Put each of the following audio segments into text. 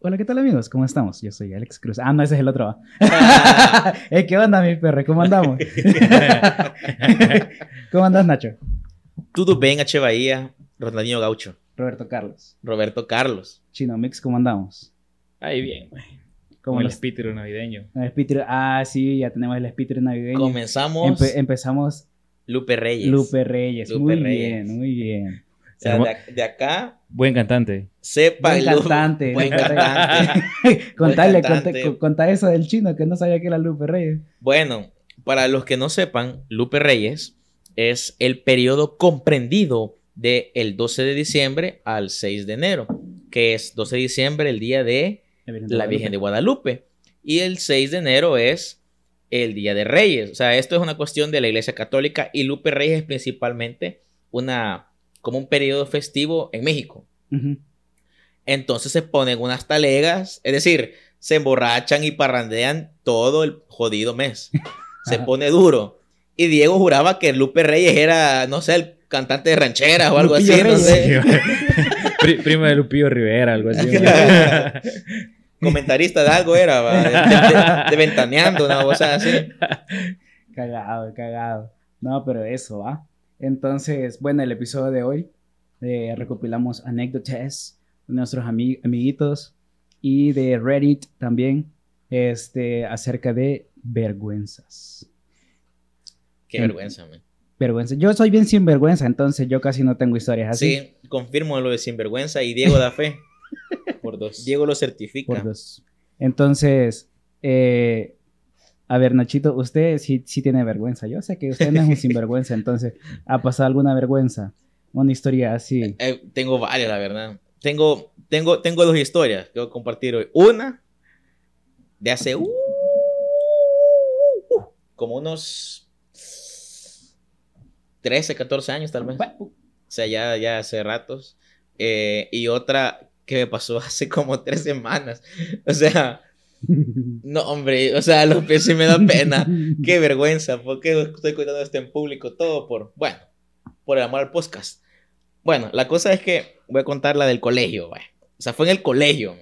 Hola, ¿qué tal amigos? ¿Cómo estamos? Yo soy Alex Cruz. Ah, no, ese es el otro. eh, ¿Qué onda, mi perro? ¿Cómo andamos? ¿Cómo andas, Nacho? Tudo bem, H. Bahía, Ronaldinho Gaucho. Roberto Carlos. Roberto Carlos. Chino Mix, ¿cómo andamos? Ahí bien, güey. ¿Cómo Como el los- espíritu navideño. el espíritu- Ah, sí, ya tenemos el espíritu navideño. Comenzamos Empe- empezamos Lupe Reyes. Lupe Reyes. Lupe muy Reyes. bien, muy bien. O sea, de, ac- de acá, Buen cantante. sepa Buen cantante. Buen cantante. Contale, cantante. contá eso del chino que no sabía que era Lupe Reyes. Bueno, para los que no sepan, Lupe Reyes es el periodo comprendido del el 12 de diciembre al 6 de enero, que es 12 de diciembre, el día de la Virgen de Guadalupe, y el 6 de enero es el Día de Reyes. O sea, esto es una cuestión de la Iglesia Católica y Lupe Reyes es principalmente una como un periodo festivo en México. Entonces se ponen unas talegas, es decir, se emborrachan y parrandean todo el jodido mes. Se pone duro. Y Diego juraba que Lupe Reyes era, no sé, el cantante de rancheras o algo Lupillo así, no sé. Pri- Primo de Lupillo Rivera, algo así. Comentarista de algo era, va, de, de- de- de ventaneando, una cosa así. Cagado, cagado. No, pero eso, ¿va? Entonces, bueno, el episodio de hoy eh, recopilamos anécdotas de nuestros ami- amiguitos y de Reddit también este, acerca de vergüenzas. Qué vergüenza, man. Vergüenza. Yo soy bien sinvergüenza, entonces yo casi no tengo historias así. Sí, confirmo lo de sinvergüenza y Diego da fe. Por dos. Diego lo certifica. Por dos. Entonces, eh, a ver, Nachito, usted sí, sí tiene vergüenza. Yo sé que usted no es un sinvergüenza, entonces, ¿ha pasado alguna vergüenza? Una historia así. Eh, tengo varias, la verdad. Tengo, tengo, tengo dos historias que voy a compartir hoy. Una de hace uh, uh, como unos 13, 14 años tal vez. O sea, ya, ya hace ratos. Eh, y otra que me pasó hace como tres semanas. O sea, no, hombre, o sea, lo que sí me da pena. Qué vergüenza, ¿por qué estoy contando esto en público? Todo por, bueno, por el amor al podcast. Bueno, la cosa es que voy a contar la del colegio, güey. O sea, fue en el colegio.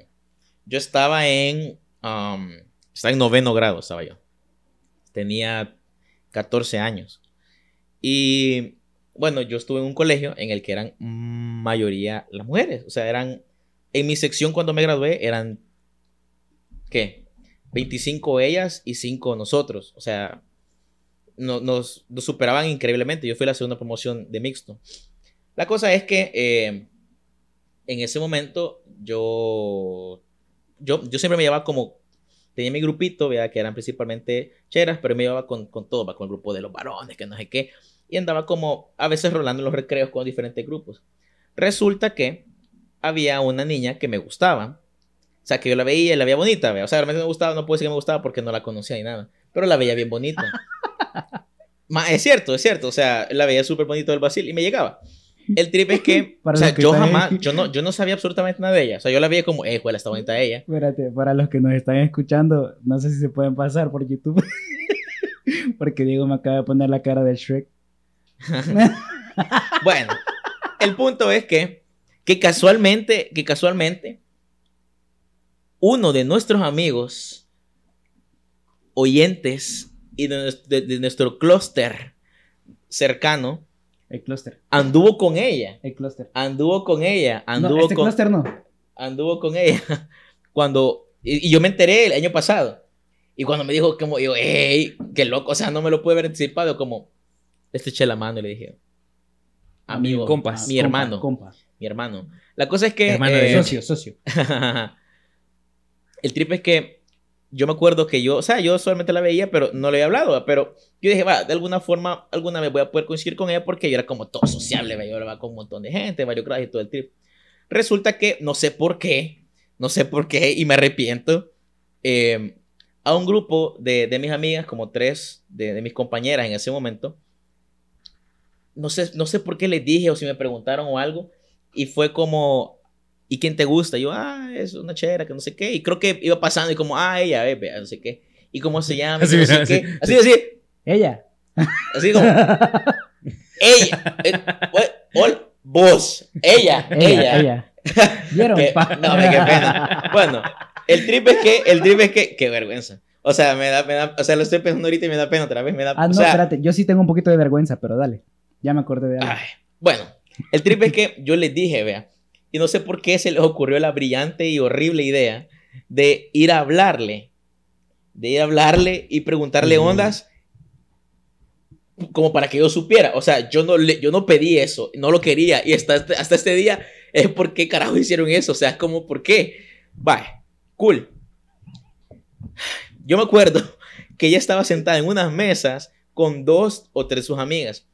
Yo estaba en, um, estaba en noveno grado, estaba yo. Tenía 14 años. Y, bueno, yo estuve en un colegio en el que eran mayoría las mujeres. O sea, eran, en mi sección cuando me gradué, eran, ¿qué? 25 ellas y 5 nosotros. O sea, no- nos, superaban increíblemente. Yo fui la segunda promoción de mixto. La cosa es que eh, en ese momento yo, yo, yo siempre me llevaba como, tenía mi grupito, ¿verdad? que eran principalmente cheras, pero me llevaba con, con todo, con el grupo de los varones, que no sé qué, y andaba como a veces rolando los recreos con diferentes grupos. Resulta que había una niña que me gustaba, o sea, que yo la veía y la veía bonita, ¿verdad? o sea, realmente me gustaba, no puedo decir que me gustaba porque no la conocía ni nada, pero la veía bien bonita. Ma, es cierto, es cierto, o sea, la veía súper bonito del Basil y me llegaba. El trip es que, Para o sea, yo jamás, yo no, yo no sabía absolutamente nada de ella. O sea, yo la veía como, eh, juela, está bonita ella. Espérate, para los que nos están escuchando, no sé si se pueden pasar por YouTube. Porque Diego me acaba de poner la cara de Shrek. Bueno, el punto es que, que casualmente, que casualmente, uno de nuestros amigos, oyentes y de, nues- de- de nuestro clúster cercano, El clúster. anduvo con ella. El clúster. Anduvo con ella. Anduvo No, este con, clúster no. anduvo con ella cuando y, y yo me enteré el año pasado y cuando me dijo como yo hey qué loco o sea no me lo pude haber anticipado como le eché la mano y le dije amigo Compas. mi hermano Compa. mi hermano la cosa es que Hermano de eh. Socio, socio. el trip es que yo me acuerdo que yo o sea yo solamente la veía pero no le había hablado pero yo dije va de alguna forma alguna vez voy a poder coincidir con ella porque yo era como todo sociable ¿va? yo hablaba con un montón de gente varios crash y todo el trip resulta que no sé por qué no sé por qué y me arrepiento eh, a un grupo de, de mis amigas, como tres de, de mis compañeras en ese momento. No sé, no sé por qué les dije o si me preguntaron o algo. Y fue como, ¿y quién te gusta? Y yo, ah, es una chera, que no sé qué. Y creo que iba pasando y como, ah, ella, eh, vea, no sé qué. ¿Y cómo se llama? Así, no sé así, qué. Así, así, Ella. así como, ella, eh, ol- vos, ella, ella, ella. ¿Vieron? Que- pa? no, hombre, qué pena. Bueno, el trip es que, el trip es que, qué vergüenza. O sea, me da, me da, o sea, lo estoy pensando ahorita y me da pena otra vez, me da, Ah, o no, sea, espérate. Yo sí tengo un poquito de vergüenza, pero dale. Ya me acordé de algo. ay, bueno, el trip es que yo les dije, vea, y no sé por qué se les ocurrió la brillante y horrible idea de ir a hablarle, de ir a hablarle y preguntarle ondas como para que yo supiera. O sea, yo no, le, yo no pedí eso, no lo quería. Y hasta, este- hasta este día es por qué carajo hicieron eso. O sea, es como, ¿por qué? Vaya, cool. Yo me acuerdo que ella estaba sentada en unas mesas con dos o tres sus amigas.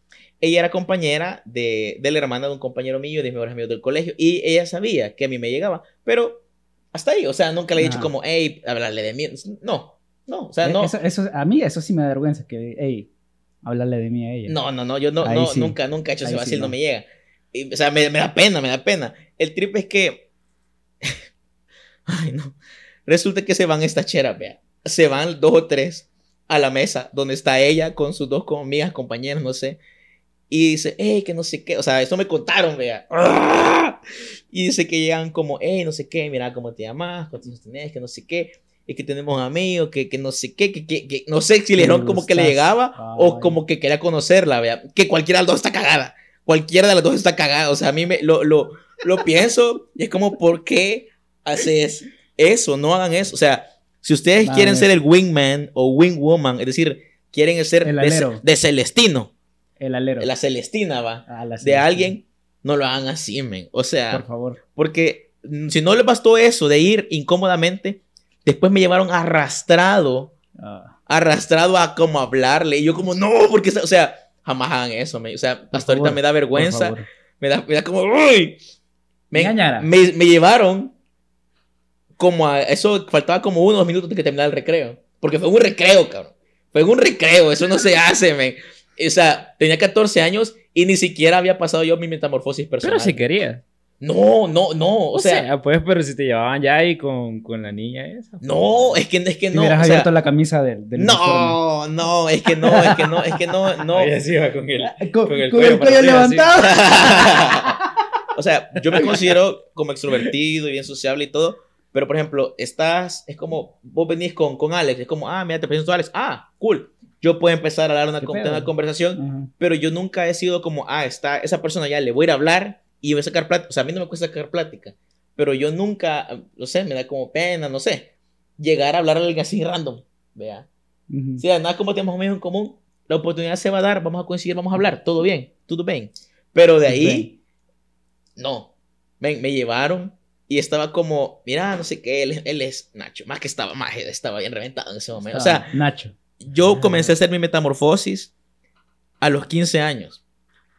Ella era compañera de, de la hermana de un compañero mío, de mis mejores amigos del colegio, y ella sabía que a mí me llegaba, pero hasta ahí, o sea, nunca le he dicho Ajá. como, hey, hablarle de mí. No, no, o sea, Eh, no. Eso, eso- a mí eso sí me da vergüenza. Que, hey, hablarle de mí a ella. No, no, no, yo no, no sí. nunca, nunca he hecho ese Ahí sí vacil, no. no. me llega. Y, o sea, me, me da pena, me da pena. El trip es que. Ay, no. Resulta que se van estas cheras, vea. Se van dos o tres a la mesa donde está ella con sus dos amigas, compañeras, no sé. Y dice, hey, que no sé qué. O sea, eso me contaron, vea. Y dice que llegan como, hey, no sé qué, mira cómo te llamas, cuántos años tenés, que no sé qué. Y que tenemos amigos, que, que no sé qué, que, que, que- no sé si le dijeron como que le llegaba o Ay. como que quería conocerla, vea. Que cualquiera de las dos está cagada. Cualquiera de las dos está cagada. O sea, a mí me, lo, lo, lo pienso y es como, ¿por qué haces eso? No hagan eso. O sea, si ustedes quieren ser el wingman o wingwoman, es decir, quieren ser de, de Celestino, El alero. la Celestina, va, A la de alguien, no lo hagan así, men. O sea, Por favor. porque si no les bastó eso de ir incómodamente, después me llevaron arrastrado, Ah, arrastrado a como hablarle. Y yo como, no, porque, o sea, jamás hagan eso, men. O sea, Por hasta ahorita favor, me da vergüenza, me da, me da como, uy. Ñañara. me, me llevaron como a, eso faltaba como unos minutos de que terminara el recreo. Porque fue un recreo, cabrón. Fue un recreo, eso no se hace, men. O sea, tenía 14 años y ni siquiera había pasado yo mi metamorfosis personal. Pero si quería. No, no, no. O, O sea, sea, pues, pero si te llevaban ya ahí con, con la niña esa. no, es que, es que Te no. hubieras o sea, abierto la camisa del, del uniforme. no, no, es que no, es que no, es que no, no. Ella sí iba con el... Con, Con el con cuello el cuello levantado. o sea, yo me considero como extrovertido y bien sociable y todo, pero por ejemplo, estás, es como, vos venís con, con Alex, es como, ah, mira, te presento a Alex, ah, cool. Yo puedo empezar a dar una, una conversación, pero yo nunca he sido como, ah, está esa persona ya, le voy a ir a hablar y voy a sacar plática. O sea, a mí no me cuesta sacar plática, pero yo nunca, no sé, me da como pena, no sé, llegar a hablar a alguien así random, vea. Ujú. Si nada como tenemos amigos en común, la oportunidad se va a dar, vamos a coincidir, vamos a hablar, todo bien, todo bien. Pero de ahí, no. Ven, me llevaron y estaba como, mira, no sé qué, él, él es Nacho, más que estaba, más estaba bien reventado en ese momento. O sea, Nacho. Yo comencé a hacer mi metamorfosis a los 15 años.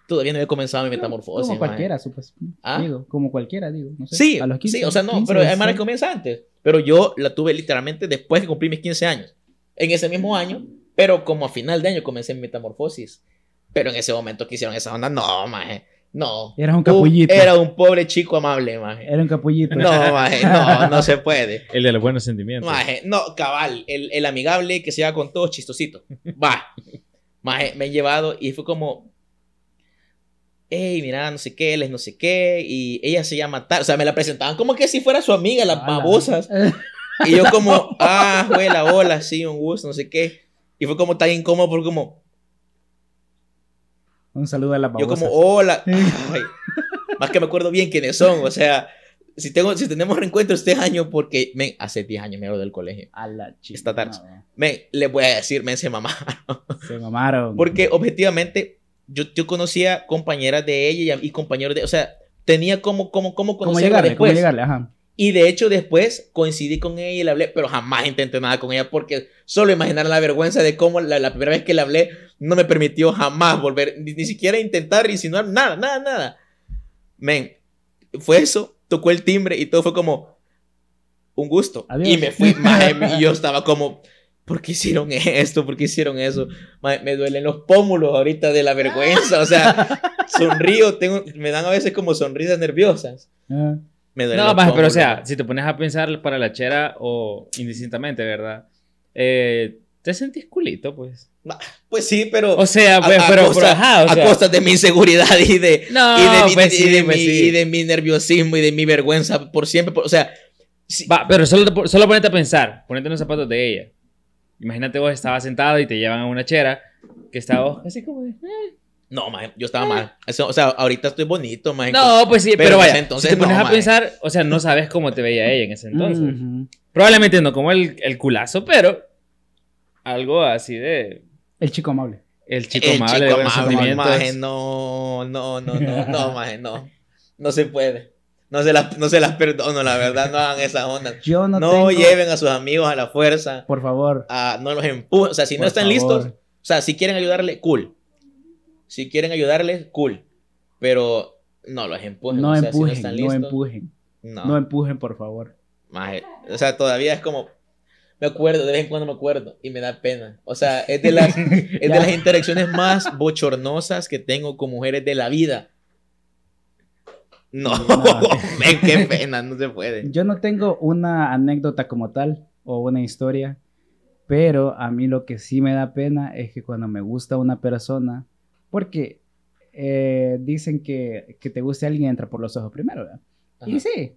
Todavía no había comenzado mi metamorfosis. Como cualquiera, supongo. ¿Ah? Digo, como cualquiera, digo. No sé, Sí, a los 15, sí, o sea, no, 15, pero hay 16. manes que comienza antes. Pero yo la tuve literalmente después que cumplí mis 15 años. En ese mismo año, pero como a final de año comencé mi metamorfosis. Pero en ese momento que hicieron esa onda, no, maje, no. Eras un Tú capullito. Era un pobre chico amable, maje. Era un capullito. No, maje, no, no se puede. El de los buenos sentimientos. Maje, no, cabal, el, el amigable que se lleva con todos chistosito. Va. Maje, me han llevado y fue como, hey, mira, no sé qué, él es no sé qué, y ella se llama tal, o sea, me la presentaban como que si fuera su amiga, las babosas. Y yo como, ah, huela, hola, sí, un gusto, no sé qué. Y fue como tan incómodo porque como, Un saludo a la yo babosa. como, hola. Ay, más que me acuerdo bien quiénes son, o sea, si, tengo, si tenemos reencuentro este año, porque, men, hace 10 años me gradué del colegio. A la chica. Está tarde. no, Men, les voy a decir, men, se mamá. Se mamaron. Porque objetivamente, yo, yo conocía compañeras de ella y, y compañeros de, o sea, tenía como, como, como ¿Cómo conocerla llegarle? ¿Cómo después. llegarle? Ajá. Y de hecho después coincidí con ella y le hablé, pero jamás intenté nada con ella porque solo imaginar la vergüenza de cómo la, la primera vez que le hablé no me permitió jamás volver, ni, ni siquiera intentar insinuar nada, nada, nada. Men, fue eso, tocó el timbre y todo fue como un gusto. Adiós. Y me fui, maje, y yo estaba como, ¿por qué hicieron esto? ¿Por qué hicieron eso? Maje, me duelen los pómulos ahorita de la vergüenza, o sea, sonrío, tengo, me dan a veces como sonrisas nerviosas. Ah, Me duelen No, maje, pero o sea, si te pones a pensar para la chera o indistintamente, ¿verdad? Eh, Te sentís culito, pues. Pues sí, pero. O sea, pues, a, a pero, costa, pero, ajá, o a sea. costa de mi inseguridad y de, No, y de, mi, pues y de sí, pues mi- sí. y de mi nerviosismo y de mi vergüenza por siempre. por- o sea, sí- Va, pero solo, solo ponete a pensar, ponete en los zapatos de ella. Imagínate vos estabas sentado y te llevan a una chera que estaba así como de... "Eh". No, yo estaba mal. Eso, o sea, ahorita estoy bonito, maje. No, pues sí, Pero vaya, entonces si te pones no, a mae. pensar, o sea, no sabes cómo te veía ella en ese entonces. Probablemente no como el, el culazo, pero algo así de... El chico amable. El chico El amable chico de amable, maje, no, no, no, no, no, maje, no. No se puede. No se las, no se las perdono, la verdad, no hagan esas ondas. Yo no, No, tengo... lleven a sus amigos a la fuerza, Por favor. a- no los empujen. O sea, si no están favor. listos, o sea, si quieren ayudarle, cool. Si quieren ayudarles, cool. Pero no los empujen. No o sea, si empujen, no listos, empujen. no. No empujen, por favor. Maje, o sea, todavía es como. Me acuerdo, de vez en cuando me acuerdo y me da pena. O sea, es de las, es de las interacciones más bochornosas que tengo con mujeres de la vida. No, No. men, qué pena, no se puede. Yo no tengo una anécdota como tal o una historia, pero a mí lo que sí me da pena es que cuando me gusta una persona, porque eh, dicen que, que te guste alguien entra por los ojos primero, ¿verdad? Y sí.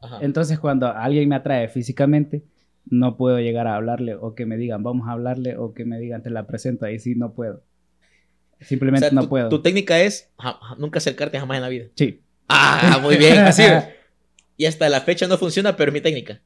ajá. Entonces cuando alguien me atrae físicamente, no puedo llegar a hablarle o que me digan vamos a hablarle o que me digan te la presento, ahí sí no puedo. O Simplemente sea, no tu, puedo. tu técnica es nunca acercarte jamás en la vida. Sí. Ah, muy bien, así. Y hasta la fecha no funciona, pero es mi técnica.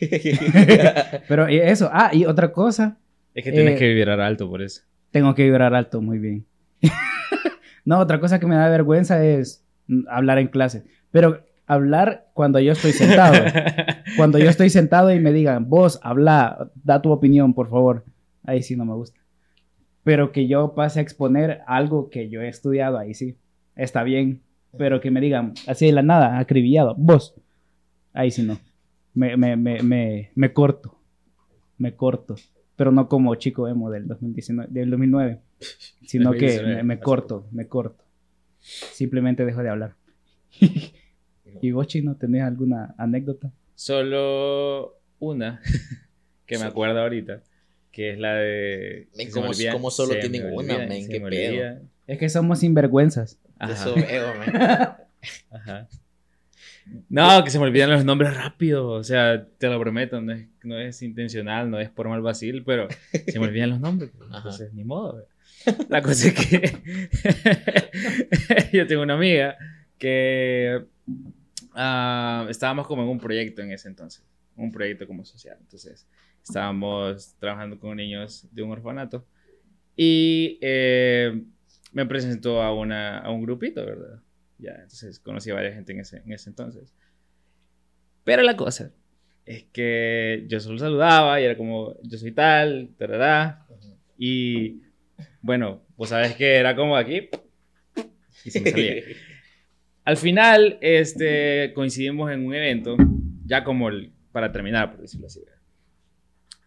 Pero eso, ah, y otra cosa, Es que tienes Eh, que vibrar alto por eso. Tengo que vibrar alto, muy bien. no, otra cosa que me da vergüenza es hablar en clase. Pero hablar cuando yo estoy sentado. cuando yo estoy sentado y me digan, vos, habla, da tu opinión, por favor. Ahí sí no me gusta. Pero que yo pase a exponer algo que yo he estudiado, ahí sí. Está bien. Pero que me digan, así de la nada, acribillado, vos. Ahí sí no. Me, me, me, me corto. Me corto. Pero no como chico emo del 2019, del 2009. Sino que 2019, me, corto, me corto. Simplemente dejo de hablar. ¿Y vos, Chino, tenés alguna anécdota? Solo una que me acuerdo ahorita, que es la de... Men, ¿cómo- olvida- cómo solo tienen una, men? ¿Qué pedo? Es que somos sinvergüenzas. Ajá, Eso veo, man. ajá. No, que se me olvidan los nombres rápido, o sea, te lo prometo, no es, no es intencional, no es por mal vacil, pero se me olvidan los nombres, pues, Ajá. entonces ni modo. güey. La cosa es que yo tengo una amiga que ah, estábamos como en un proyecto en ese entonces, un proyecto como social, entonces estábamos trabajando con niños de un orfanato y eh, me presentó a, una, a un grupito, ¿verdad? Ya, entonces conocí a varias gente en ese, en ese entonces. Pero la cosa es que yo solo saludaba y era como, yo soy tal, tarará, y bueno, pues sabes que era como aquí y se me salía. Al final, este, coincidimos en un evento, ya como el- para terminar, por decirlo así.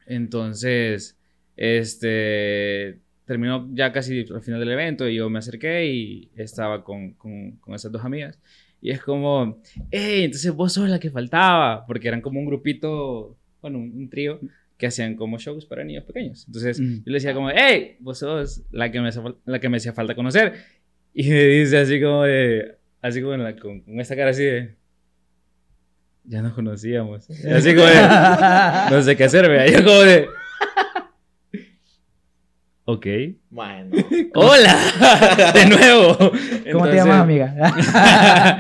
Entonces, este, terminó ya casi al final del evento y yo me acerqué y estaba con, con, con esas dos amigas. Y es como, hey, entonces vos sos la que faltaba, porque eran como un grupito, bueno, un, un trío que hacían como shows para niños pequeños. Entonces Mm. yo le decía como, hey, vos sos la que me, la que me hacía falta conocer. Y me dice así como de, así como la- con, con esta cara así de, ya nos conocíamos. Y así como de, no sé qué hacer, vea. Yo como de, ok. Bueno. Hola, de nuevo. ¿Cómo te Entonces- llamas, amiga?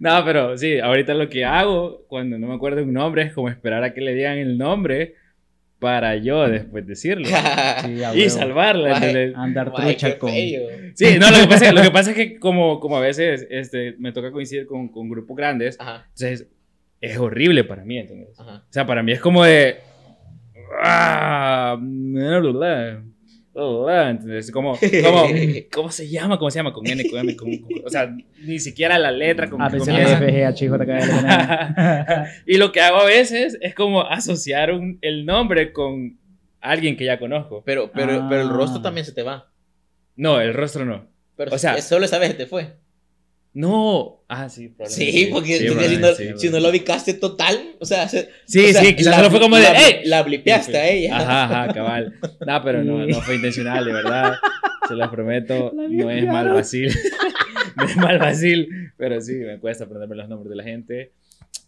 no, pero sí, ahorita lo que hago cuando no me acuerdo un nombre es como esperar a que le digan el nombre para yo después decirlo Sí, y salvarla. Andar trucha con... Sí, no, lo que pasa, lo que pasa es que como, como a veces este, me toca coincidir con, con grupos grandes, Ajá, entonces es horrible para mí, ¿entendés? ajá. O sea, para mí es como de... Ah, ¿entendés? Como, como, ¿Cómo se llama? ¿Cómo se llama? Con N, con M, con... con- o sea, ni siquiera la letra con A que veces comienza. F, G, H, J, K, L, M, N. y lo que hago a veces es como asociar un- el nombre con alguien que ya conozco. Pero, pero, pero el Ah. rostro también se te va. No, el rostro no. Pero O sea- solo esa vez se te fue. No. Ah, sí, probablemente Sí, porque, Sí, porque si, no, sí, si no lo ubicaste total, o sea, se- Sí, o sea, sí, quizás solo fue como de, la, ¡Ey! La blipeaste a ella. Ajá, ajá, cabal. No, pero no, no fue intencional, de verdad. Se los prometo. La No es mal vacil. no es mal vacil. Pero sí, me cuesta aprenderme los nombres de la gente.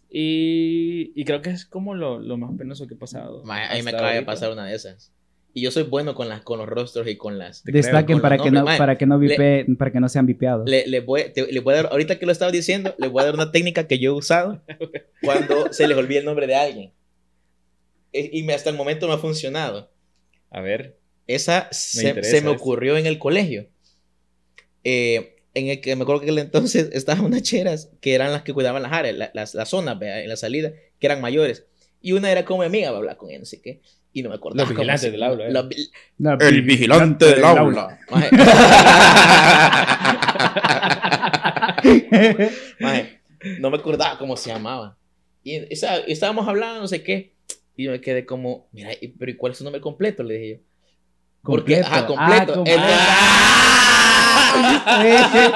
Y, y creo que es como lo, lo más penoso que he pasado. Ma, a mí me acaba de pasar una de esas. Y yo soy bueno con, las, con los rostros y con las... Creo, Destaquen con para que, no, para, que no Le- vipe- para que no sean vipeados. Le, le voy, te- le voy a dar, ahorita que lo estaba diciendo, le voy a dar una técnica que yo he usado cuando se les olvida el nombre de alguien. E- Y me- hasta el momento me ha funcionado. A ver. Esa se, interesa se me ocurrió en el colegio. Eh, en el que me acuerdo que en el entonces estaban unas cheras que eran las que cuidaban las áreas, la- las, las zonas vea, en la salida, que eran mayores. Y una era como mi amiga, va a hablar con ella, no sé qué. Y no me acuerdo. Los vigilantes del aula, ¿eh? La- El vigilante del aula. Maje. Maje, no me acordaba cómo se llamaba. Y esa- estábamos hablando, no sé qué. Y yo me quedé como, mira, ¿y- pero ¿y cuál es su nombre completo? Le dije yo. Porque, Completo. ajá, completo. Ah, completo.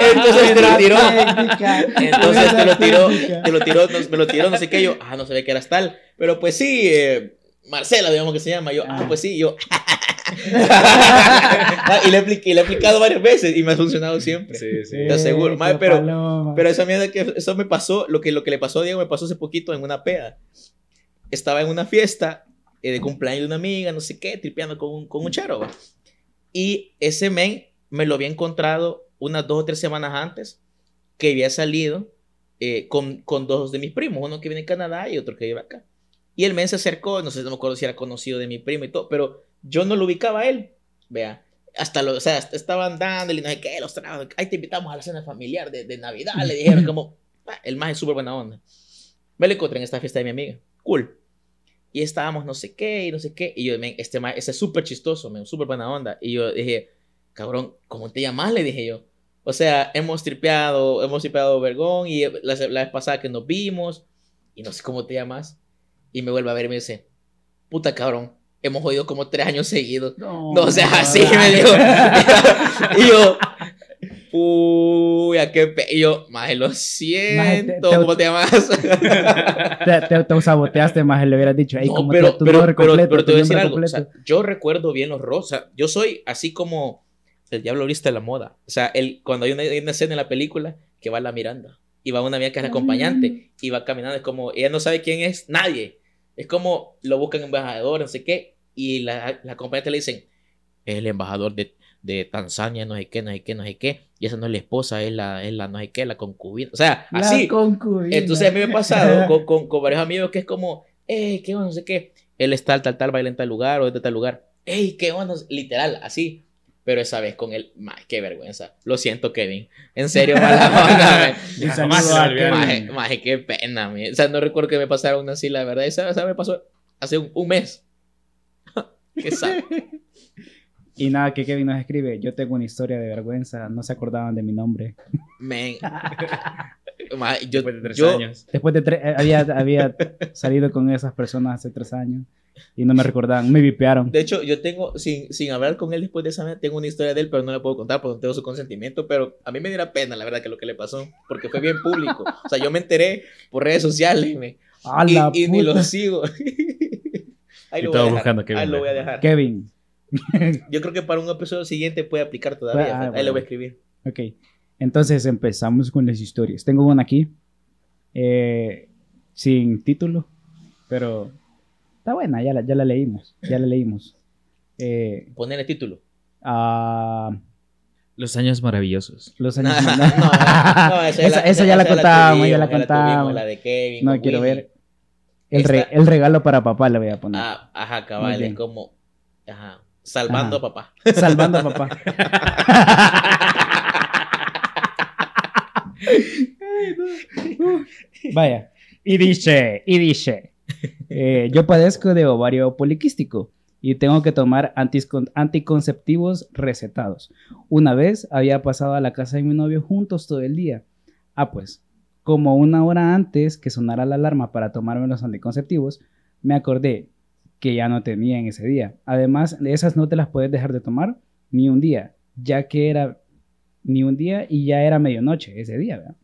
Entonces, entonces te lo tiró. Entonces te lo tiró, te lo tiró, no- me lo tiró, no sé qué. Yo, ah, no sabía que eras tal. Pero pues sí, eh, Marcela, digamos que se llama. Yo, ah, Ah. pues sí, yo. Ah, y le, he y le he aplicado varias veces y me ha funcionado siempre. Sí, sí. Te aseguro, qué pero- paloma. Pero esa mierda que eso me pasó, lo que, lo que le pasó a Diego me pasó hace poquito en una peda. Estaba en una fiesta eh, de cumpleaños de una amiga, no sé qué, tripeando con un, con un charo. va. Y ese men me lo había encontrado unas dos o tres semanas antes que había salido eh, con, con dos de mis primos, uno que viene de Canadá y otro que vive acá. Y el men se acercó, no sé, no me acuerdo si era conocido de mi primo y todo, pero yo no lo ubicaba a él. Vea, hasta lo, o sea, estaban dándole, no sé qué, los tragos, ahí te invitamos a la cena familiar de, de Navidad, le dijeron como, "Ah, el más es súper buena onda. Me lo encontré en esta fiesta de mi amiga, cool. Y estábamos no sé qué, y no sé qué, y yo, men, este más, ese es súper chistoso, men, súper buena onda. Y yo dije, cabrón, ¿cómo te llamas? Le dije yo. O sea, hemos tripeado, hemos tripeado Vergón, y la, la vez pasada que nos vimos, y no sé cómo te llamas. Y me vuelve a ver y me dice, puta cabrón, hemos jodido como tres años seguidos. No, No, o sea, así me dijo. y yo, uy, a qué pe... Y yo, maje, lo siento, te- ¿cómo te llamas? te, te, te saboteaste más, le hubieras dicho. No, ¿cómo pero, te- tu pero, pero, completo, pero te voy a decir algo. o sea, yo recuerdo bien los rosas. Yo soy así como el diablo viste la moda. O sea, el, cuando hay una, hay una escena en la película que va la Miranda y va una amiga que es la Mm. acompañante y va caminando, es como, ella no sabe quién es nadie. Es como lo buscan embajador, no sé qué, y la, la acompañante le dicen, es el embajador de, de Tanzania, no sé qué, no sé qué, no sé qué, y esa no es la esposa, es la, es la no sé qué, la concubina. O sea, La así. concubina. Entonces a mí me ha pasado con, con, con varios amigos que es como, hey, qué onda, no sé qué. Él es tal, tal, tal, baila en tal lugar o es de tal lugar. Hey, qué onda, literal, así. Pero esa vez con él, mae, qué vergüenza. Lo siento, Kevin. En serio, mala onda, qué pena, mae. O sea, no recuerdo que me pasara una así, la verdad. Esa, esa me pasó hace un, un mes. qué sad. Y nada, que Kevin nos escribe, yo tengo una historia de vergüenza, no se acordaban de mi nombre. Men. Yo, Después de tres yo, años. Después de tres, eh, había, había salido con esas personas hace tres años y no me recordaban, me vipearon. De hecho, yo tengo, sin, sin hablar con él después de esa vez, tengo una historia de él, pero no la puedo contar porque no tengo su consentimiento. Pero a mí me diera pena, la verdad, que lo que le pasó, porque fue bien público. O sea, yo me enteré por redes sociales me- ¡A y, la y ni lo sigo. Ahí Y lo voy a todo dejar. buscando Kevin Ahí lo voy a dejar. Kevin. Yo creo que para un episodio siguiente puede aplicar todavía. Ah, Ahí bueno. lo voy a escribir. Ok, entonces empezamos con las historias. Tengo una aquí, eh, sin título, pero está buena, ya la, ya la leímos, ya la leímos. Eh, Ponerle título. a Los años maravillosos. los No, años... no, Esa- esa ya la contábamos, ya la contábamos. La de Kevin. No quiero Winnie. ver. El, re- Esta- el regalo para papá le voy a poner. Ah, ajá, cabal. Es como. Ajá. Salvando Ajá. a papá. Salvando a papá. Vaya. Y dice, y dice, eh, yo padezco de ovario poliquístico y tengo que tomar anticonceptivos recetados. Una vez había pasado a la casa de mi novio juntos todo el día. Ah, pues, como una hora antes que sonara la alarma para tomarme los anticonceptivos, me acordé que ya no tenía en ese día. Además, de esas no te las puedes dejar de tomar ni un día, ya que era ni un día y ya era medianoche ese día, ¿verdad?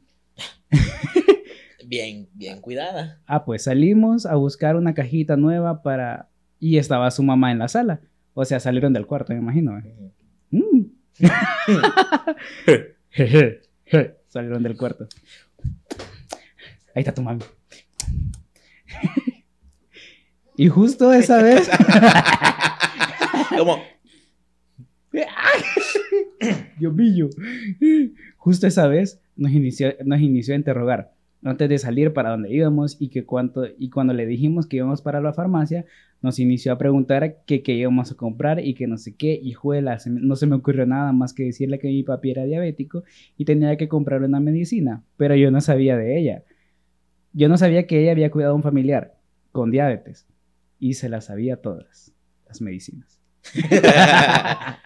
bien, bien cuidada. Ah, pues salimos a buscar una cajita nueva para... Y estaba su mamá en la sala. O sea, salieron del cuarto, me imagino. ¿eh? Mm. salieron del cuarto. Ahí está tu mami. y justo esa vez... Como, Dios mío. Justo esa vez nos inició, nos inició a interrogar antes de salir para dónde íbamos y que cuánto y cuando le dijimos que íbamos para la farmacia nos inició a preguntar qué íbamos a comprar y que no sé qué. Y juela no se me ocurrió nada más que decirle que mi papi era diabético y tenía que comprar una medicina pero yo no sabía de ella. Yo no sabía que ella había cuidado a un familiar con diabetes y se las sabía todas las medicinas.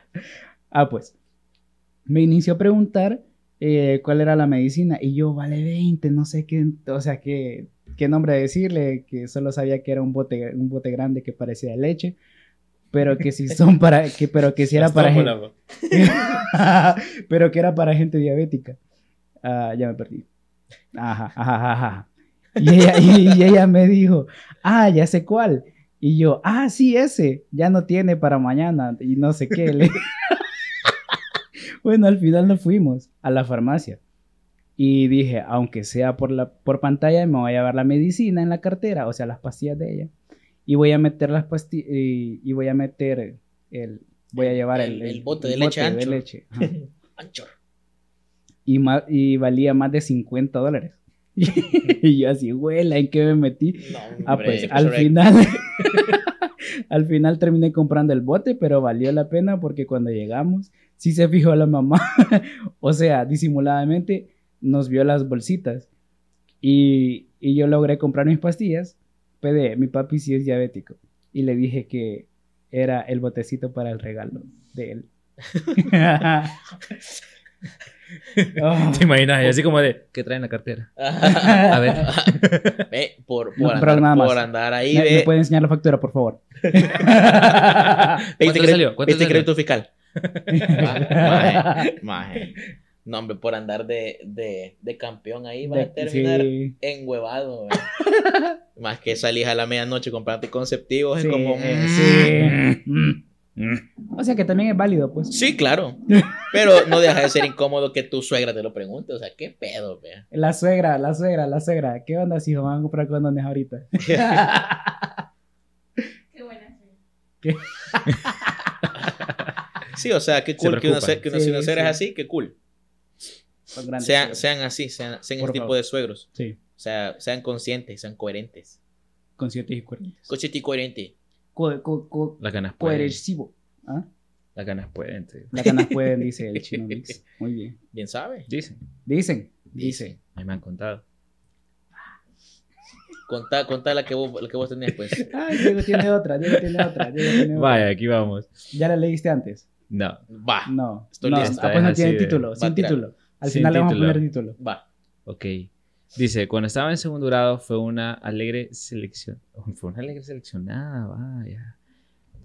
Ah pues me inició a preguntar eh, cuál era la medicina y yo, vale 20, no sé qué, o sea, qué, qué nombre decirle, que solo sabía que era un bote, un bote grande que parecía leche, pero que si son para, que, pero que si era para gente, pero que era para gente diabética. Ah, ya me perdí. Ajá, ajá, ajá. Y ella, y ella me dijo, ah, ya sé cuál. Y yo, ah, sí, ese, ya no tiene para mañana y no sé qué. Bueno, al final nos fuimos a la farmacia. Y dije, aunque sea por, la, por pantalla, me voy a llevar la medicina en la cartera, o sea, las pastillas de ella. Y voy a meter las pastillas, y, voy a meter el, voy a llevar el, el, bote de leche ancho. Y, y valía más de 50 dólares. y yo así, huela, ¿en qué me metí? ah, pues al final, al final terminé comprando el bote, pero valió la pena porque cuando llegamos sí se fijó la mamá, o sea, disimuladamente nos vio las bolsitas y, yo logré comprar mis pastillas, pedí, mi papi sí es diabético y le dije que era el botecito para el regalo de él. ¿Te imaginas? así como de, ¿qué trae en la cartera? A ver. Ve, por, por, andar, por andar, ahí. ¿Me, ¿Me puede enseñar la factura, por favor? ¿Cuánto salió? ¿Cuánto ¿Viste crédito fiscal? No, hombre, por andar de, de, de campeón ahí vas a terminar enhuevado. Más que salís a la medianoche comprarte conceptivos, es como. Mm, mm, mm. O sea que también es válido, pues. Sí, claro. Pero no deja de ser incómodo que tu suegra te lo pregunte. O sea, qué pedo, vea. La suegra, la suegra, la suegra. ¿Qué onda si van a comprar condones ahorita? qué buena ¿Qué? Sí, o sea, qué cool que una, que una, sí, es así, qué cool. Sean, sean así, sean, sean este tipo de suegros. Sí. O sea, sean conscientes, sean coherentes. Conscientes y coherentes. Consciente y coherente. Co Las ganas coercivo. ¿Ah? Las ganas pueden. Las ganas pueden, dice el chino Mix. Muy bien. Bien sabe. Dicen. Dicen. Dicen. A me han contado. Contá, contá la que vos, la que vos tenés, pues. Ay, Diego tiene otra, Diego tiene otra, Diego tiene otra. Vaya, aquí vamos. ¿Ya la leíste antes? No. Va. No. Estoy no, listo. Ah, pues no tiene título, sin título. Al final le vamos a poner título. Va. Ok. Dice, cuando estaba en segundo grado fue una alegre selección. Fue una alegre seleccionada, vaya.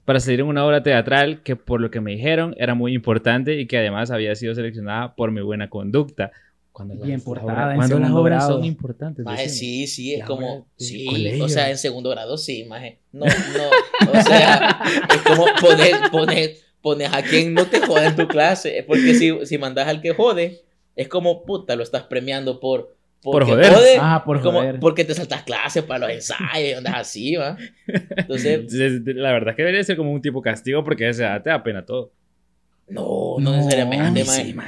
Para salir en una obra teatral que por lo que me dijeron era muy importante y que además había sido seleccionada por mi buena conducta. Cuando Bien portada cuando las obras son importantes. Maje, sí, sí, es como. Sí, o sea, en segundo grado sí, maje. No, no. O sea, es como poner, poner pones a quien no te jode en tu clase. Porque si, si mandas al que jode, es como, puta, lo estás premiando por... Por joder. ah, por como, joder. Porque te saltas clases para los ensayos, andas así, ¿va? Entonces... La verdad es que debería ser como un tipo castigo porque te da pena todo. No, no, necesariamente.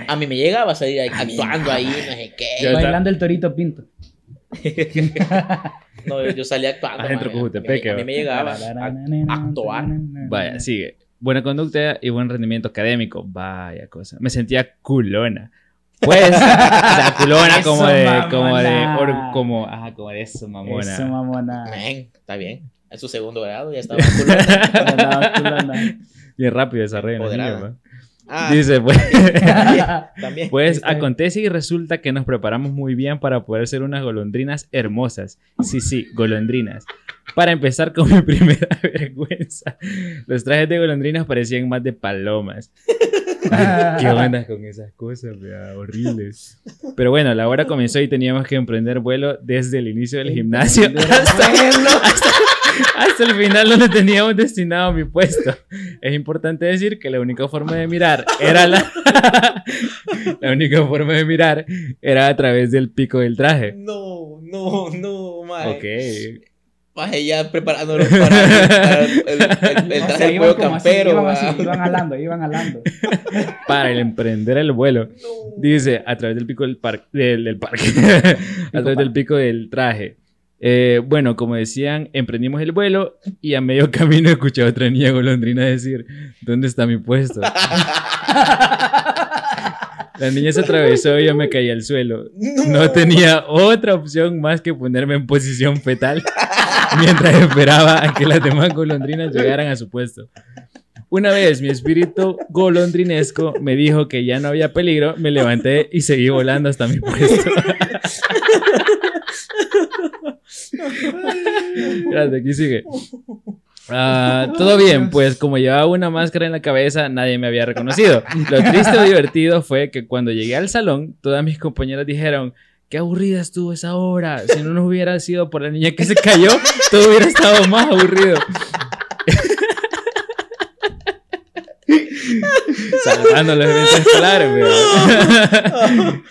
a mí me llegaba a salir actuando ahí, no sé qué. Bailando el torito pinto. no, yo, salía actuando. Adentro A mí me llegaba a actuar. Vaya, sigue. Buena conducta y buen rendimiento académico. Vaya cosa. Me sentía culona. Pues, o sea, culona como de, como de, como, ajá, como de eso, mamona. Eso, mamona. está bien. En su segundo grado ya estaba culona. culona. Bien rápido desarrollo. Ah, Dice, pues, también, pues acontece y resulta que nos preparamos muy bien para poder ser unas golondrinas hermosas. Sí, sí, golondrinas. Para empezar con mi primera vergüenza, los trajes de golondrinas parecían más de palomas. ¿Qué onda con esas cosas, vea? Horribles. Pero bueno, la hora comenzó y teníamos que emprender vuelo desde el inicio del gimnasio hasta, hasta- hasta el final donde teníamos destinado mi puesto. Es importante decir que la única forma de mirar era la... la única forma de mirar era a través del pico del traje. No, no, no, maje. Ok. Maje, ya para, para el, el, el- el O traje sea, de iban juego como así, campero. iban así, iban alando, iban alando. Para el emprender el vuelo. No. Dice, a través del pico del parque, del, del parque, a través del pico del traje. Eh, bueno, como decían, emprendimos el vuelo y a medio camino escuché a otra niña golondrina decir, ¿dónde está mi puesto? La niña se atravesó y yo me caí al suelo. No tenía otra opción más que ponerme en posición fetal mientras esperaba a que las demás golondrinas llegaran a su puesto. Una vez mi espíritu golondrinesco me dijo que ya no había peligro, me levanté y seguí volando hasta mi puesto. Espérate, aquí sigue. Ah, todo bien, pues como llevaba una máscara en la cabeza, nadie me había reconocido. Lo triste o divertido fue que cuando llegué al salón, todas mis compañeras dijeron, qué aburrida estuvo esa hora. Si no nos hubiera sido por la niña que se cayó, todo hubiera estado más aburrido. Salvando los eventos escolares,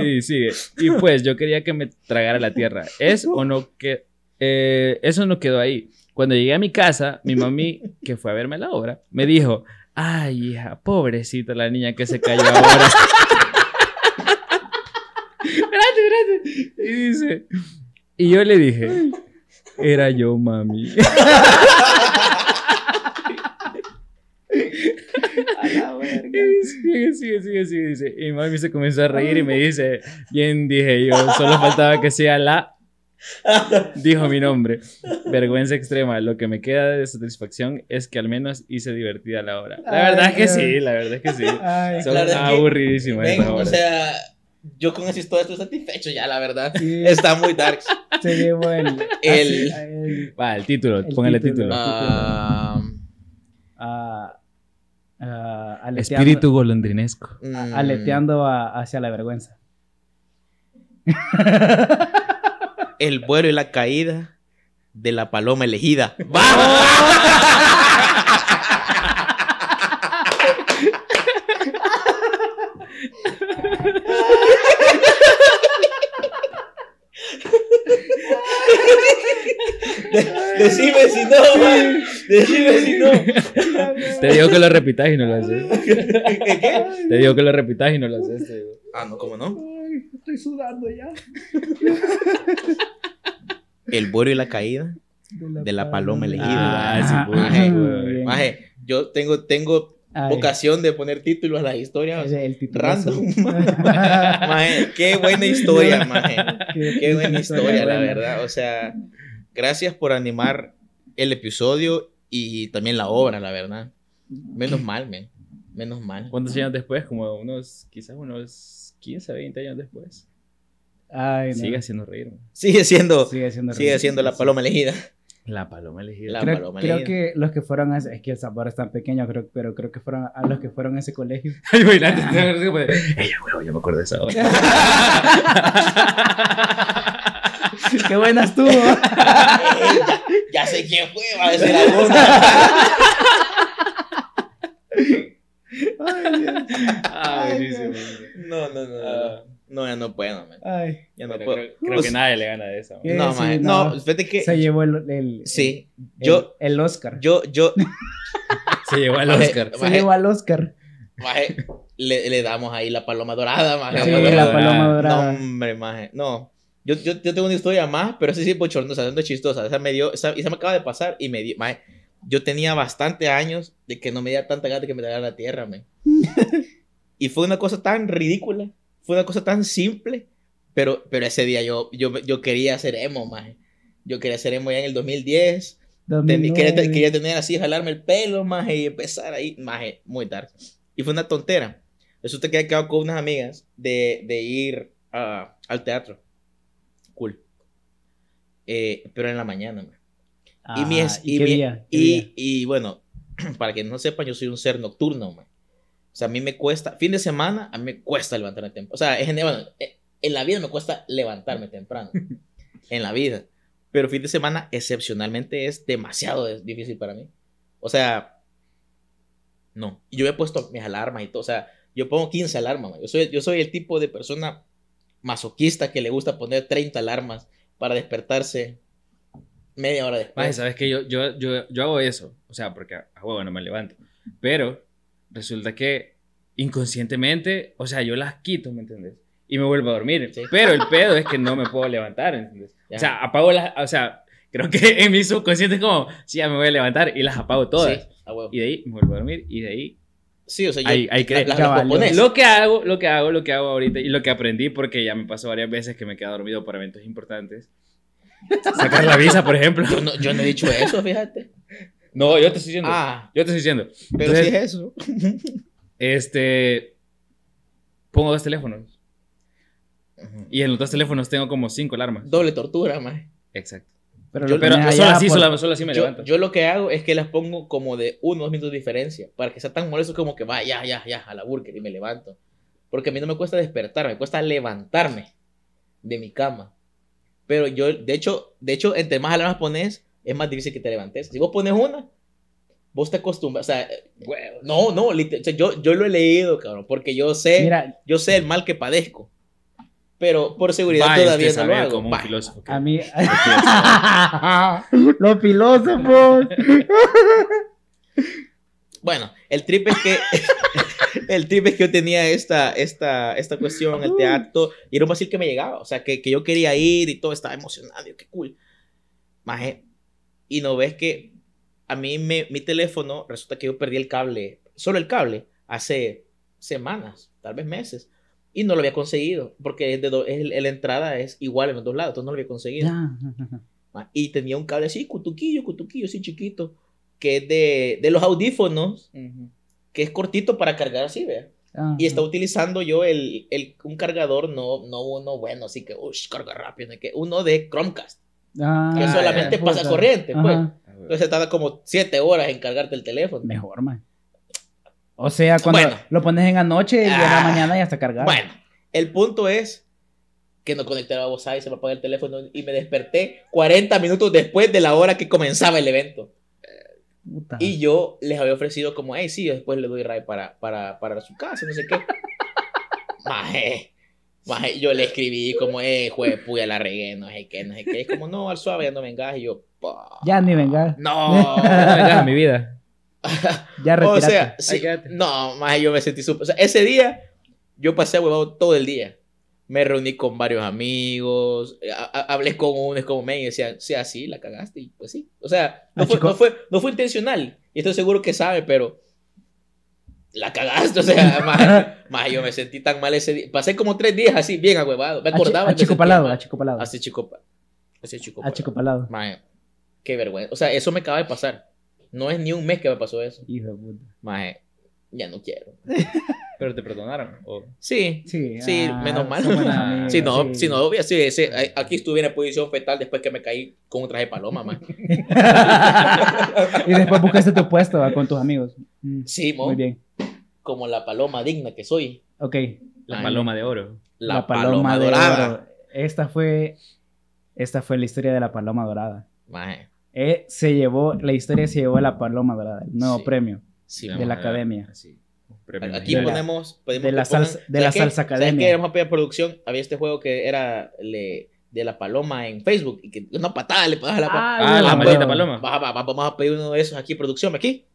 ahí sigue. Y pues yo quería que me tragara la tierra. ¿Es o no que... eh, eso no quedó ahí. Cuando llegué a mi casa, mi mami, que fue a verme la obra, me dijo, ay hija, pobrecita la niña que se cayó ahora. espérate, espérate. Y dice, y yo le dije, era yo, mami. Y sigue, sigue, sigue, sigue, dice. Y mami se comenzó a reír y me dice, bien dije yo, solo faltaba que sea la... Dijo mi nombre. Vergüenza extrema. Lo que me queda de satisfacción es que al menos hice divertida la hora. La Ay, verdad es que Dios. sí, la verdad es que sí. Ay, Son La verdad es que, aburridísimas Ven, o sea, yo con esa historia estoy satisfecho ya, la verdad. sí, Está muy dark. se llevó el... El- así, el- Va, el título, El póngale título. título. Ah, ah, ah, Espíritu golondrinesco. mm, aleteando a- hacia la vergüenza. El vuelo y la caída de la paloma elegida. Decime si no, man. Decime si no. Te digo que lo repitas y no lo haces. ¿Qué, qué? Te digo que lo repitas y no lo haces. te digo. Ah, no, ¿cómo no? Ay, estoy sudando ya. El vuelo y la caída de la paloma elegida. Ah, sí, pues. Maje. Maje, yo tengo, tengo Ay, vocación de poner títulos a las historias. ese es el título. Random. Maje, qué buena historia, maje. Qué buena historia, la verdad. O sea, gracias por animar el episodio y también la obra, la verdad. Menos mal, men. Menos mal. ¿Cuántos años después? Como unos, quizás unos 15, 20 años después. Ay, no. Sigue haciendo reír. man. Sigue siendo, Sigue siendo sigue reír. siendo la paloma elegida. La paloma elegida. La- Creo, paloma creo elegida. que los que fueron a ese, es que el sabor es tan pequeño, creo, pero creo que fueron a los que fueron a ese colegio. Ay, bailando. Ella, huevo, yo me acuerdo de esa hora. Qué buena estuvo. ya, ya sé quién fue, va a decir alguna. Ay, Dios. Ah, buenísimo. No, no, no. Ah. No, no ya no puedo, man. Ay, Ya no puedo. creo, creo Pues, que nadie le gana de esa. man. No, Sí, man. no. No, fíjate que. se llevó el, el- Sí. el- Yo, el Oscar. yo, yo. Se llevó al Oscar. se llevó al Oscar. maje, le, le damos ahí la paloma dorada, maje. Sí, paloma la dorada. paloma No, dorada. hombre, maje. No. Yo, yo, yo tengo una historia más, pero esa sí es bochornosa, esa no es chistosa. Esa me dio, esa, esa me acaba de pasar y me dio, maje, yo tenía bastante años de que no me diera tanta gana de que me tragara la tierra, man. y fue una cosa tan ridícula, fue una cosa tan simple, pero, pero ese día yo, yo, yo quería hacer emo, maje. Yo quería hacer emo ya en el 2010. Ten- 2009. quería, quería tener así, jalarme el pelo, maje, y empezar ahí, maje, muy tarde. Y fue una tontera. Resulta que he quedado con unas amigas de, de ir a- al teatro. Cool. Eh, pero en la mañana, maje. y mi es- Ah, ¿y y Y, y bueno, para que no sepan, yo soy un ser nocturno, man. O sea, a mí me cuesta, fin de semana, a mí me cuesta levantarme temprano. O sea, en, bueno, eh, en la vida me cuesta levantarme temprano. en la vida. Pero fin de semana, excepcionalmente, es demasiado difícil para mí. O sea, no. Yo he puesto mis alarmas y todo. O sea, yo pongo 15 alarmas. Yo soy, yo soy el tipo de persona masoquista que le gusta poner 30 alarmas para despertarse media hora después. sabes que yo, yo, yo, yo hago eso. O sea, porque a huevo no me levanto. Pero resulta que inconscientemente, o sea, yo las quito, ¿me entiendes? Y me vuelvo a dormir. Pero el pedo es que no me puedo levantar, ¿entiendes? O sea, apago las, o sea, creo que en mi subconsciente es como, sí, ya me voy a levantar y las apago todas. y de ahí me vuelvo a dormir y de ahí Sí, o sea, yo ahí, ahí Lo que hago, lo que hago, lo que hago ahorita y lo que aprendí porque ya me pasó varias veces que me quedo dormido por eventos importantes. Sacar la visa, por ejemplo. Yo no, yo no he dicho eso, fíjate. No, yo te estoy diciendo. Ah. Yo te estoy diciendo. Pero sí es eso. Este. Pongo dos teléfonos. Y en los dos teléfonos tengo como cinco alarmas. Doble tortura, más. Exacto. Pero, yo, pero solo, así, solo, así me levanto. Yo lo que hago es que las pongo como de uno o dos minutos de diferencia. Para que sea tan molesto como que va, ya, ya, ya, a la burger y me levanto. Porque a mí no me cuesta despertar, me cuesta levantarme de mi cama. Pero yo, de hecho, de hecho, entre más alarmas pones, es más difícil que te levantes. Si vos pones una, vos te acostumbras. O sea, no, no, yo, yo lo he leído, cabrón, porque yo sé, yo sé el mal que padezco pero por seguridad todavía no lo hago. Como un filósofo. A mí. Los filósofos. bueno, el trip es que. el trip es que yo tenía esta, esta, esta cuestión, el teatro, y era un vacío que me llegaba. O sea, que, que yo quería ir y todo, estaba emocionado. Yo, qué cool. Maje. Y no ves que a mí me, mi teléfono, resulta que yo perdí el cable, solo el cable, hace semanas, tal vez meses. Y no lo había conseguido, porque es de la entrada es igual en los dos lados, entonces no lo había conseguido. Ah, y tenía un cable así, cutuquillo, cutuquillo, así chiquito, que es de, de los audífonos, que es cortito para cargar así, vea. Y está utilizando yo el, el, un cargador, no, no uno bueno, así que, uff, carga rápido, que uno de Chromecast. Ah, que solamente pasa corriente, pues. Entonces tarda como siete horas en cargarte el teléfono. Mejor, man. O sea, cuando lo pones en la noche y en la ah, mañana ya está cargado. Bueno, el punto es que no conecté a voz y se me apagó el teléfono y me desperté 40 minutos después de la hora que comenzaba el evento. Y yo les había ofrecido como, hey, sí, después le doy ray para, para, para su casa, no sé qué. maje, maje, yo le escribí como, eh, juez, puya, la regué, no sé qué, no sé qué. Es como, no, al suave ya no vengas. Y yo, Ya ni vengas. No, no vengas mi vida. ya retirate. O sea, sí, no, más yo me sentí súper. O sea, ese día yo pasé huevado todo el día. Me reuní con varios amigos, hablé con unos como me y decían, sí, así la cagaste. Y pues sí. O sea, no, ah, fue, no, fue, no fue intencional. Y estoy seguro que sabe, pero la cagaste, o sea, más, yo me sentí tan mal ese día. Pasé como tres días así, bien ahuevado. Me acordaba. A chico palado, a chico palado. Así chico, así chico palado. A chico palado. qué vergüenza. O sea, eso me acaba de pasar. No es ni un mes que me pasó eso. Hijo de puta. Maje, ya no quiero. Pero te perdonaron. Sí, sí, sí ah, menos mal. si no, si no, sí, sí, aquí estuviera en posición fetal después que me caí con un traje de paloma, man. y después buscaste tu puesto con tus amigos. Mm, sí, mo. Muy bien. Como la paloma digna que soy. Ok. La paloma de oro. La, paloma, dorada. Esta fue, esta fue la historia de la paloma dorada. Eh, se llevó, la historia se llevó a la Paloma Dorada, el nuevo premio de la academia. Aquí ponemos, de la salsa, de la salsa academia. ¿Sabes Vamos a pedir producción. Había este juego que era le, de la paloma en Facebook y que una patada le pasaba a la paloma. Ah, la maldita paloma. vamos a pedir uno de esos aquí, producción, aquí.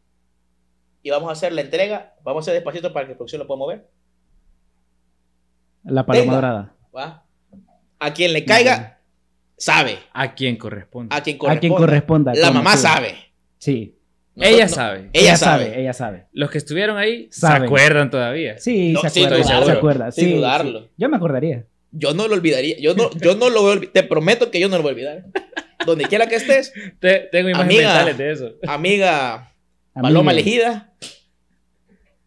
Y vamos a hacer la entrega. Vamos a hacer despacito para que producción lo pueda mover. La paloma dorada. ¿Va? A quien le caiga, sabe. A quien corresponde. A quien corresponda. La mamá sabe. Sí. ella sabe. Ella, sabe. Ella sabe. Los que estuvieron ahí se acuerdan todavía. Sí, se, acuerdan, se acuerdan. Sin dudarlo. Yo me acordaría. Yo no lo olvidaría. Yo no, yo no lo voy a olvidar. Te prometo que yo no lo voy a olvidar. Donde quiera que estés. tengo imágenes mentales de eso. Amiga Paloma Elegida.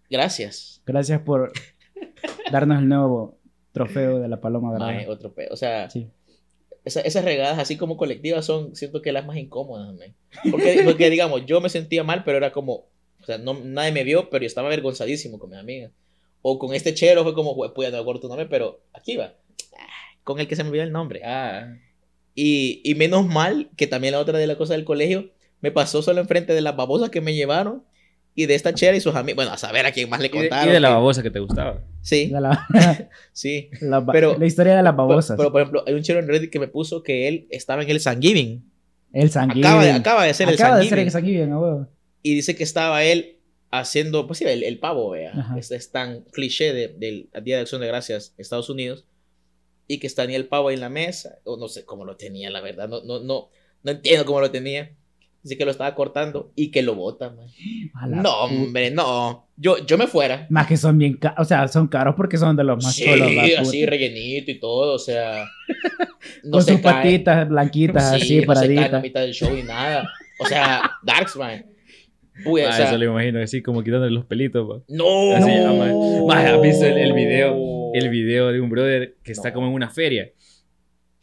Gracias. Gracias por darnos el nuevo trofeo de la Paloma Dorada. otro O sea, sí esas regadas así como colectivas son, siento que las más incómodas, Porque, porque, digamos, yo me sentía mal, pero era como, O sea, no, nadie me vio, pero yo estaba avergonzadísimo con mi amiga. O con este chero fue como, pues ya no acuerdo tu nombre, pero aquí va. Con el que se me olvidó el nombre. Ah. Y, y menos mal que también la otra de la cosa del colegio me pasó solo enfrente de las babosas que me llevaron y de esta chera y sus amigos. Bueno, a saber a quién más le Y de, contaron. y de la babosa que te gustaba. Sí, De la, sí. la Pero- la historia de las babosas. pero, por ejemplo, hay un chero en Reddit que me puso que él estaba en el Thanksgiving. el sanguíneo. Acaba de, acaba de hacer el Acaba de ser Thanksgiving. el huevo. Y dice que estaba él haciendo, pues sí, el, el pavo, vea. Ajá. Este es tan cliché de- del Día de Acción de Gracias Estados Unidos. Y que está ni el pavo ahí en la mesa. O no sé cómo lo tenía, la verdad. No, no, no, no entiendo cómo lo tenía. Dice que lo estaba cortando y que lo bota, man. No, puta. hombre, no. Yo, yo me fuera. Más que son bien caros. O sea, son caros porque son de los más Sí, así rellenito y todo, o sea. No Con se sus cae. patitas blanquitas, Sí, así, no se cae en la paraditas. mitad del show ni nada. O sea, Darksman. Uy, o Ah, sea, eso lo imagino así como quitándole los pelitos. pa. no. Así, ah, No. ma- ma, ¿has visto el, el video? El video de un brother que está No. como en una feria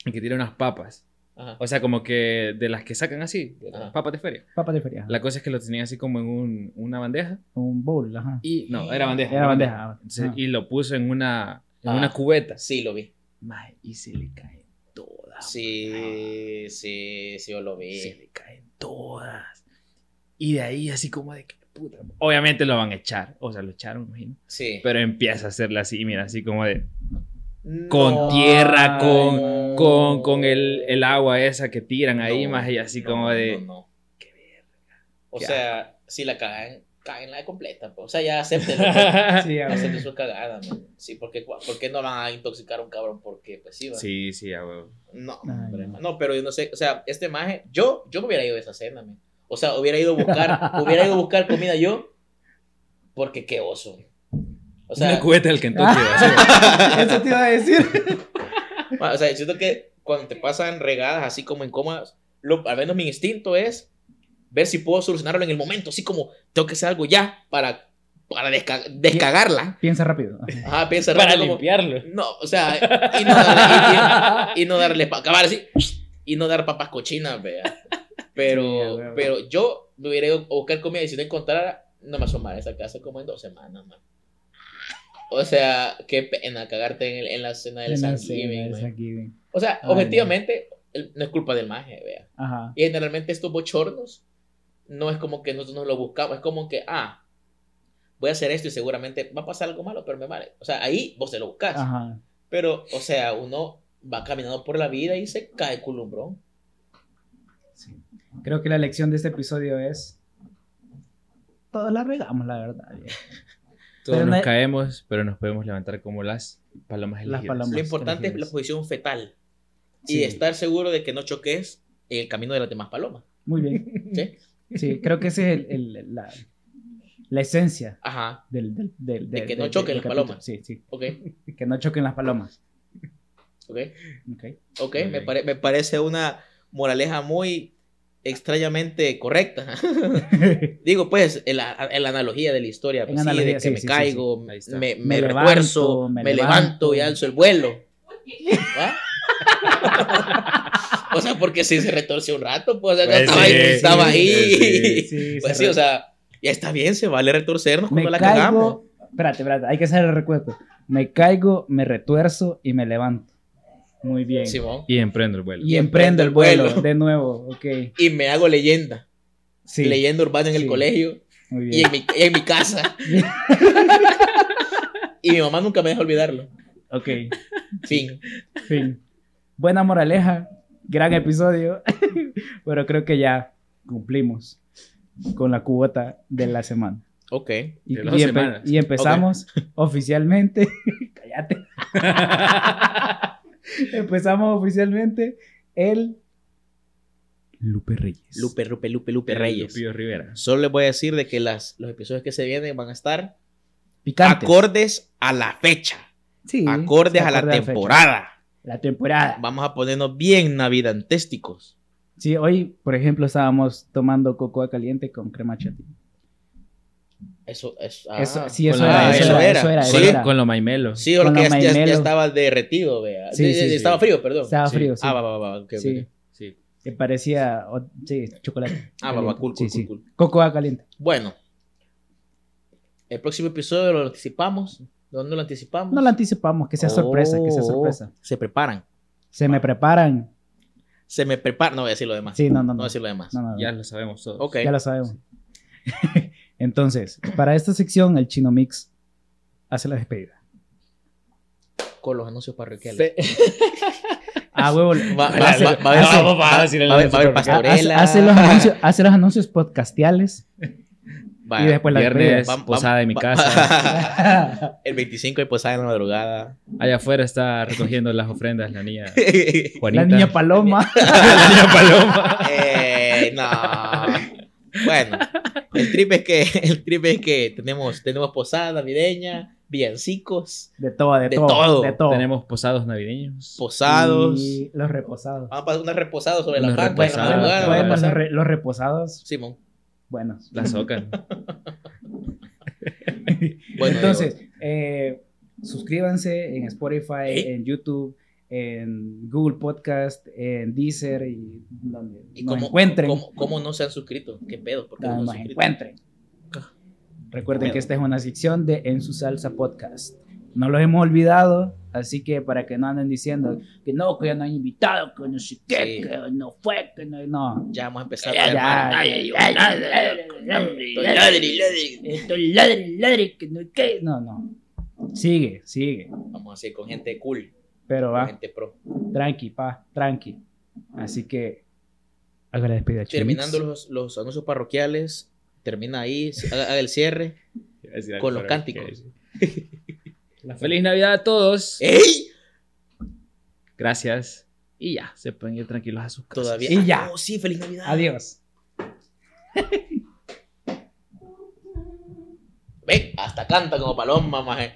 y que tiene unas papas. Ajá. O sea, como que de las que sacan así, de las Ajá. papas de feria. Papas de feria. La cosa es que lo tenía así como en un- una bandeja. Un bowl, ajá. Y no, era bandeja. Era bandeja. Entonces, y lo puso en una, en Ah. una cubeta. Sí, lo vi. Y se le caen todas. Sí, sí, sí, yo lo vi. Se le caen todas. Y de ahí así como de que puta. Obviamente lo van a echar. O sea, lo echaron, me imagino. Sí. Pero empieza a hacerle así, mira, así como de... No. con tierra, con, con, con el, el agua esa que tiran ahí, no, más y así no, como de... no, no. Qué verga. O Qué sea, si la cagan, cagan la completa. pues. O sea, ya pues. Sí. Acepten su cagada, man. Sí, porque ¿por qué no van a intoxicar a un cabrón? Porque, pues sí, va. Sí, sí, a huevo. No, Ay, man. no, pero yo no sé, o sea, este maje, yo, yo me hubiera ido a esa cena, man. O sea, hubiera ido a buscar, hubiera ido a buscar comida yo, porque qué oso. O sea, Una cubeta del Kentucky. Eso te iba a decir. o sea, siento que cuando te pasan regadas así como incómodas, lo, al menos mi instinto es ver si puedo solucionarlo en el momento, así como tengo que hacer algo ya para, para desca- descagarla. Piensa rápido. Ajá. Piensa Para rápido como, limpiarlo. No, o sea, y no darle, y- y- y no darle pa- acabar así y no dar papas cochinas, vea. Pero, Sí, pero yo me hubiera ido a buscar comida y si no encontrara, no me asomara a esa casa como en dos semanas, man. O sea, qué pena cagarte en, el- en la cena del Thanksgiving. O sea, Ay, objetivamente, el- no es culpa del maje, vea. Ajá. Y generalmente estos bochornos no es como que nosotros nos lo buscamos, es como que, ah, voy a hacer esto y seguramente va a pasar algo malo, pero me vale. O sea, ahí vos te lo buscas. Ajá. Pero, o sea, uno va caminando por la vida y se cae culumbrón. Sí. Creo que la lección de este episodio es. Todos la regamos, la verdad. Todos Pero nos no- caemos, pero nos podemos levantar como las palomas Las palomas. Lo importante es la posición fetal y estar seguro de que no choques en el camino de las demás palomas. Muy bien. ¿Sí? Sí, creo que esa es el- el- la, la esencia Ajá, del, del, del- De del- que no choquen del las capítulo. palomas. Sí, sí. ok, Que no choquen las palomas. ok, Ok. ok. Muy Me, pare- me parece una moraleja muy extrañamente correcta. Digo, pues, en la, en la analogía de la historia, pues, En sí, analogía, de que sí, me sí, caigo, me, me Me refuerzo, levanto, me me, levanto. levanto y alzo el vuelo. O sea, porque si se retorció un rato, pues, Pues estaba sí, ahí. Estaba ahí. sí, Sí, Pues sí, re- o sea, ya está bien, se vale retorcernos me cuando la cagamos. caigo. Espérate, espérate, hay que hacer el recuerdo. Me caigo, me retuerzo y me levanto. Muy bien. Simón. Y emprendo el vuelo. y emprendo el vuelo. De nuevo, ok. Y me hago leyenda. Sí, Leyenda urbana en Sí. el colegio muy y en mi, y en mi casa. y mi mamá nunca me deja olvidarlo. Ok, Fin. fin. Buena moraleja, gran episodio, pero creo que ya cumplimos con la cuota de la semana. Ok. Y, De dos y empe- semanas. y empezamos oficialmente, cállate, empezamos oficialmente el Lupe Reyes. Lupe, Lupe, Lupe, Lupe Reyes. Lupillo Rivera. Solo les voy a decir de que las, los episodios que se vienen van a estar Picantes. acordes a la fecha. Sí, acordes a la temporada. La temporada. Vamos a ponernos bien navidantésticos. Sí, hoy, por ejemplo, estábamos tomando cocoa caliente con crema chantilly. Eso, eso, Eso- ah, sí, eso era, la- eso era, era. eso era, Sí, eso Con, era. con lo maimelo. Sí, o Con que ya, ya- estaba derretido, vea. Sí, sí. Estaba frío, perdón. Estaba Sí. frío, sí. Ah, va, va, va. Sí. Sí. Que parecía, sí, chocolate. Ah, va, va, cool, Sí, cool, sí. cool, cool. Cocoa caliente. Bueno, El próximo episodio lo anticipamos. ¿Dónde lo anticipamos? No lo anticipamos, que sea sorpresa, que sea Oh, sorpresa. Se preparan. Se me preparan. Se me preparan. No voy a decir lo demás. Sí, no, no, No no. voy a decir lo demás. No, no, no. Ya lo sabemos todos. Ok. Ya lo sabemos. Entonces, para esta sección, el Chino Mix hace la despedida. Con los anuncios parroquiales. Ah, huevo. Va, a decir el hace- pastorela. hace los anuncios, hace los anuncios podcastiales Va- y después la Viernes, posada en mi casa. El 25 hay posada en la madrugada. Allá afuera está recogiendo las ofrendas la niña eh, Juanita. La niña Paloma. la niña Paloma. no. Bueno, el trip es que, el trip es que tenemos, tenemos posada navideña, villancicos, De todo, de, De todo, todo. De todo. Tenemos posados navideños. posados. Y los reposados. Vamos a pasar unos reposados sobre Unos la la reposados. Bueno, vamos a los, pasar. re- los reposados, Simón. buenos. La socan. Bueno, Entonces, eh, suscríbanse en Spotify, Ey. en YouTube, en Google Podcast, en Deezer y donde ¿Y nos cómo, encuentren. cómo, cómo no se han suscrito? ¿Qué pedo? ¿Por qué no se nos encuentren. Recuerden Miedo. que esta es una sección de En su salsa podcast. No los hemos olvidado, así que para que no anden diciendo que no, que ya no han invitado, que no sé qué, Sí. que no fue, que no. no. Ya vamos a empezar Ya, a Estoy ladri, ladri. Que no qué. No, no. Sigue, sigue. Vamos a seguir con gente cool, Pero va, gente pro. tranqui, pa, tranqui. Así que haga la despedida, Terminando los, los anuncios parroquiales, termina ahí, haga, haga el cierre. Con los cánticos. Feliz Navidad a todos. ¡Ey! Gracias. Y ya, se pueden ir tranquilos a sus casas. Todavía. Y ya. Oh, sí, feliz Navidad. Adiós. Ve, hasta canta como paloma, maje.